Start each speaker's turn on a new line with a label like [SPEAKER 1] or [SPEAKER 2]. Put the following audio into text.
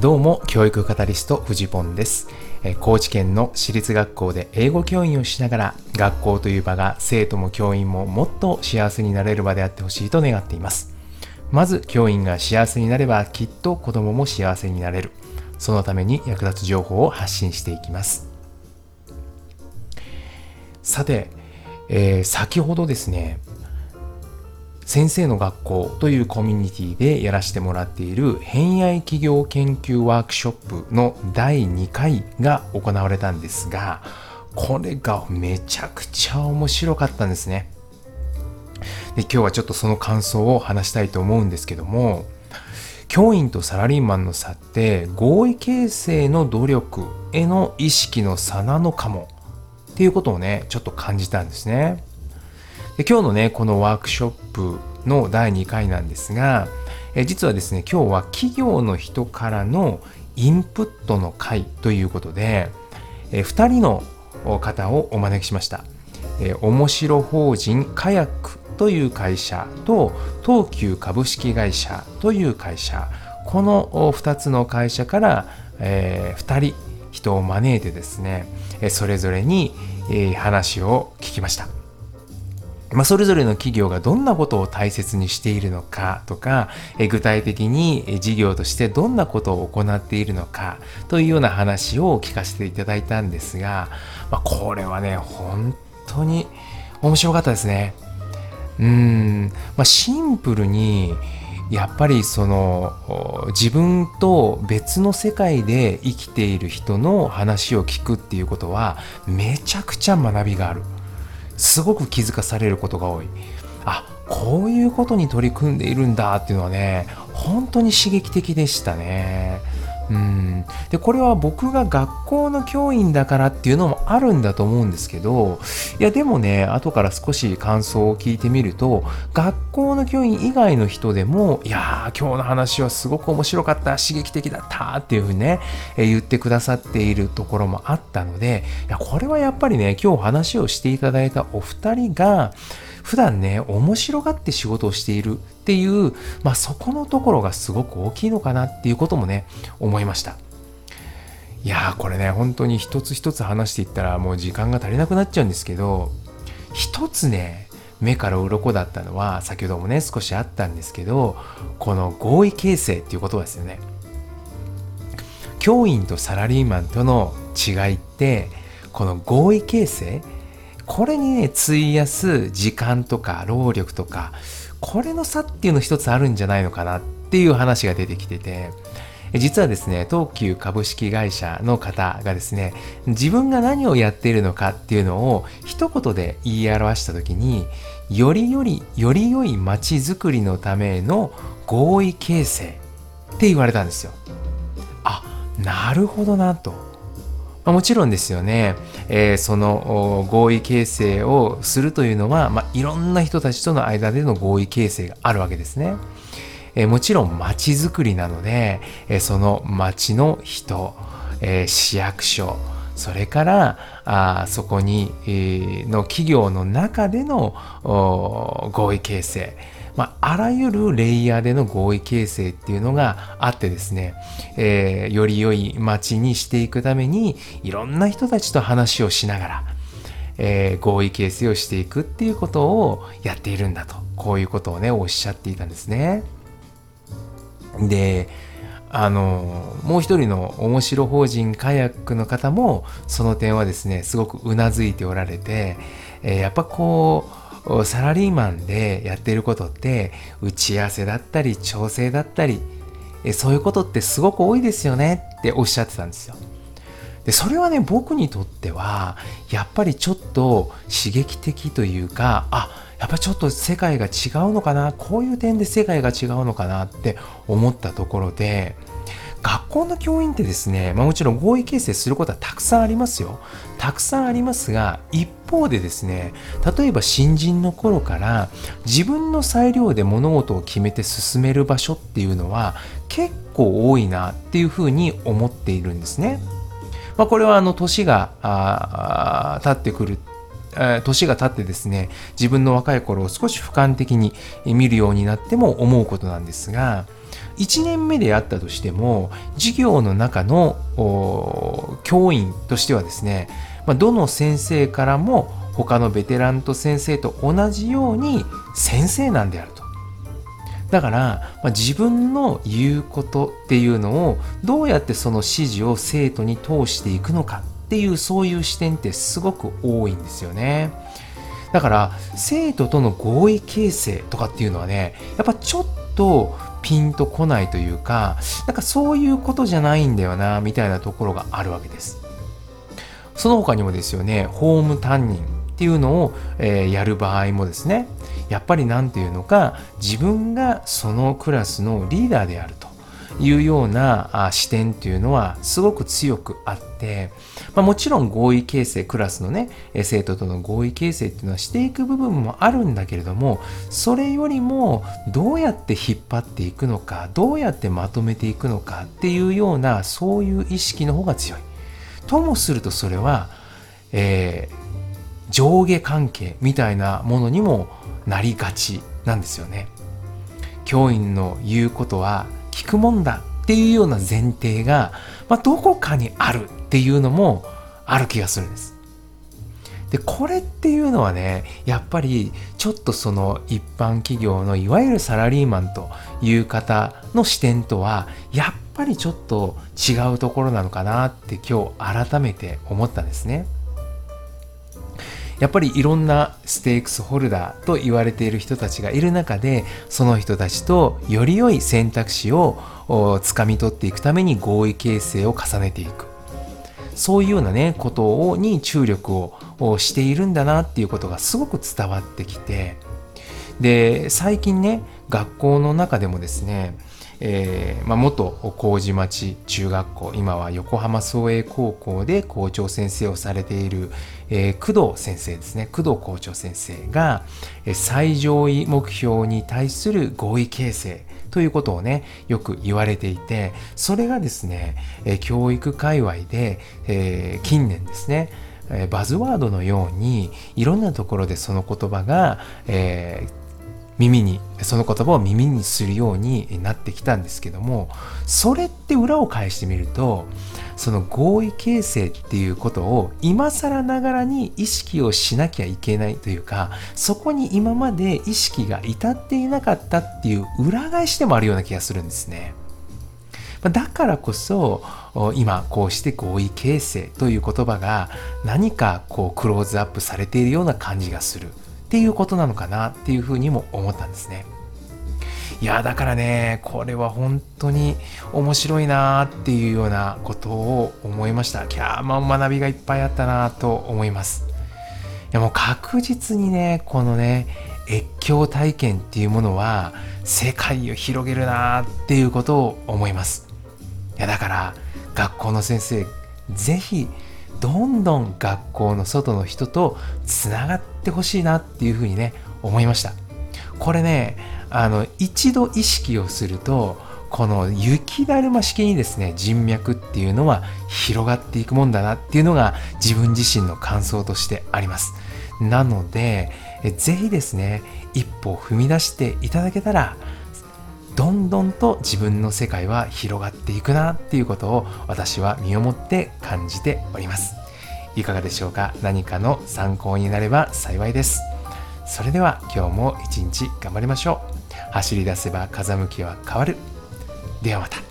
[SPEAKER 1] どうも教育カタリストフジポンです。高知県の私立学校で英語教員をしながら学校という場が生徒も教員ももっと幸せになれる場であってほしいと願っています。まず教員が幸せになればきっと子供も幸せになれる。そのために役立つ情報を発信していきます。さて、えー、先ほどですね先生の学校というコミュニティでやらせてもらっている偏愛企業研究ワークショップの第2回が行われたんですがこれがめちゃくちゃ面白かったんですね。で今日はちょっとその感想を話したいと思うんですけども教員とサラリーマンの差って合意形成の努力への意識の差なのかもっていうことをねちょっと感じたんですね。で今日のねこのワークショップの第2回なんですがえ実はですね今日は企業の人からのインプットの会ということでえ2人の方をお招きしました。え面白法人カヤックという会社と東急株式会社という会社この2つの会社から、えー、2人人を招いてですねそれぞれに話を聞きました。まあ、それぞれの企業がどんなことを大切にしているのかとか、え具体的に事業としてどんなことを行っているのかというような話を聞かせていただいたんですが、まあ、これはね、本当に面白かったですね。うん、まあ、シンプルに、やっぱりその自分と別の世界で生きている人の話を聞くっていうことはめちゃくちゃ学びがある。すごく気づかされることが多い。あこういうことに取り組んでいるんだっていうのはね本当に刺激的でしたね。うん。でこれは僕が学校の教員だからっていうのもあるんだと思うんですけどいやでもね後から少し感想を聞いてみると学校の教員以外の人でもいやー今日の話はすごく面白かった刺激的だったっていうふうにね、え言ってくださっているところもあったのでいやこれはやっぱりね今日話をしていただいたお二人が普段ね面白がって仕事をしているっていう、まあ、そこのところがすごく大きいのかなっていうこともね思いました。いやーこれね本当に一つ一つ話していったらもう時間が足りなくなっちゃうんですけど一つね目から鱗だったのは先ほどもね少しあったんですけどこの合意形成っていうことですよね。教員とサラリーマンとの違いってこの合意形成これにね費やす時間とか労力とかこれの差っていうの一つあるんじゃないのかなっていう話が出てきてて実はですね東急株式会社の方がですね自分が何をやっているのかっていうのを一言で言い表した時によりよりより良い街づくりのための合意形成って言われたんですよ。あなるほどなと。まあ、もちろんですよね、えー、その合意形成をするというのは、まあ、いろんな人たちとの間での合意形成があるわけですね。えー、もちろん街づくりなので、えー、その街の人、え市役所それからあそこに、の企業の中での合意形成まあ、あらゆるレイヤーでの合意形成っていうのがあってですね、えー、より良い街にしていくためにいろんな人たちと話をしながら、えー、合意形成をしていくっていうことをやっているんだとこういうことをねおっしゃっていたんですね。であのもう一人の面白法人カヤックの方もその点はですねすごくうなずいておられて、えー、やっぱこうサラリーマンでやってることって打ち合わせだったり調整だったりそういうことってすごく多いですよねっておっしゃってたんですよ。でそれはね僕にとってはやっぱりちょっと刺激的というかあやっぱちょっと世界が違うのかなこういう点で世界が違うのかなって思ったところで学校の教員ってですね、まあ、もちろん合意形成することはたくさんありますよ。たくさんありますが、一方でですね、例えば新人の頃から自分の裁量で物事を決めて進める場所っていうのは結構多いなっていうふうに思っているんですね。まあ、これはあの年が経ってくる年が経ってですね自分の若い頃を少し俯瞰的に見るようになっても思うことなんですが1年目であったとしても授業の中の教員としてはですね、まあ、どの先生からも他のベテランと先生と同じように先生なんであると。だから、まあ、自分の言うことっていうのをどうやってその指示を生徒に通していくのかっていうそういう視点ってすごく多いんですよね。だから生徒との合意形成とかっていうのはねやっぱちょっとピンとこないというかなんかそういうことじゃないんだよなみたいなところがあるわけです。その他にもですよねホーム担任っていうのを、えー、やる場合もですねやっぱり何て言うのか自分がそのクラスのリーダーであるというような視点っていうのはすごく強くあって、まあ、もちろん合意形成クラスのね生徒との合意形成っていうのはしていく部分もあるんだけれどもそれよりもどうやって引っ張っていくのかどうやってまとめていくのかっていうようなそういう意識の方が強い。ともするとそれは、えー、上下関係みたいなものにもなりがちなんですよね。教員の言うことはくもんだっていうような前提が、まあ、どこかにあるっていうのもある気がするんです。でこれっていうのはねやっぱりちょっとその一般企業のいわゆるサラリーマンという方の視点とはやっぱりちょっと違うところなのかなって今日改めて思ったんですね。やっぱりいろんなステークスホルダーと言われている人たちがいる中でその人たちとより良い選択肢をつかみ取っていくために合意形成を重ねていく。そういうようなねことをに注力をしているんだなっていうことがすごく伝わってきてで最近ね学校の中でもですねえーまあ、元麹町中学校今は横浜創英高校で校長先生をされている、えー、工藤先生ですね。工藤校長先生が、えー、最上位目標に対する合意形成ということをねよく言われていてそれがですね、えー、教育界隈で、えー、近年ですねバズワードのようにいろんなところでその言葉が、えー、耳にその言葉を耳にするようになってきたんですけどもそれって裏を返してみるとその合意形成っていうことを今更ながらに意識をしなきゃいけないというかそこに今まで意識が至っていなかったっていう裏返しでもあるような気がするんですね。だからこそ今こうして合意形成という言葉が何かこうクローズアップされているような感じがする。っていうことなのかなっていうふうにも思ったんですね。いやだからねこれは本当に面白いなっていうようなことを思いました。キャーマン学びがいっぱいあったなと思います。いやもう確実にねこのね越境体験っていうものは世界を広げるなっていうことを思います。いやだから学校の先生ぜひどんどん学校の外の人とつながってほしいなっていうふうにね思いました。これねあの一度意識をするとこの雪だるま式にですね人脈っていうのは広がっていくもんだなっていうのが自分自身の感想としてあります。なのでぜひですね一歩踏み出していただけたらどんどんと自分の世界は広がっていくなっていうことを私は身をもって感じております。いかがでしょうか？何かの参考になれば幸いです。それでは今日も一日頑張りましょう。走り出せば風向きは変わる。ではまた。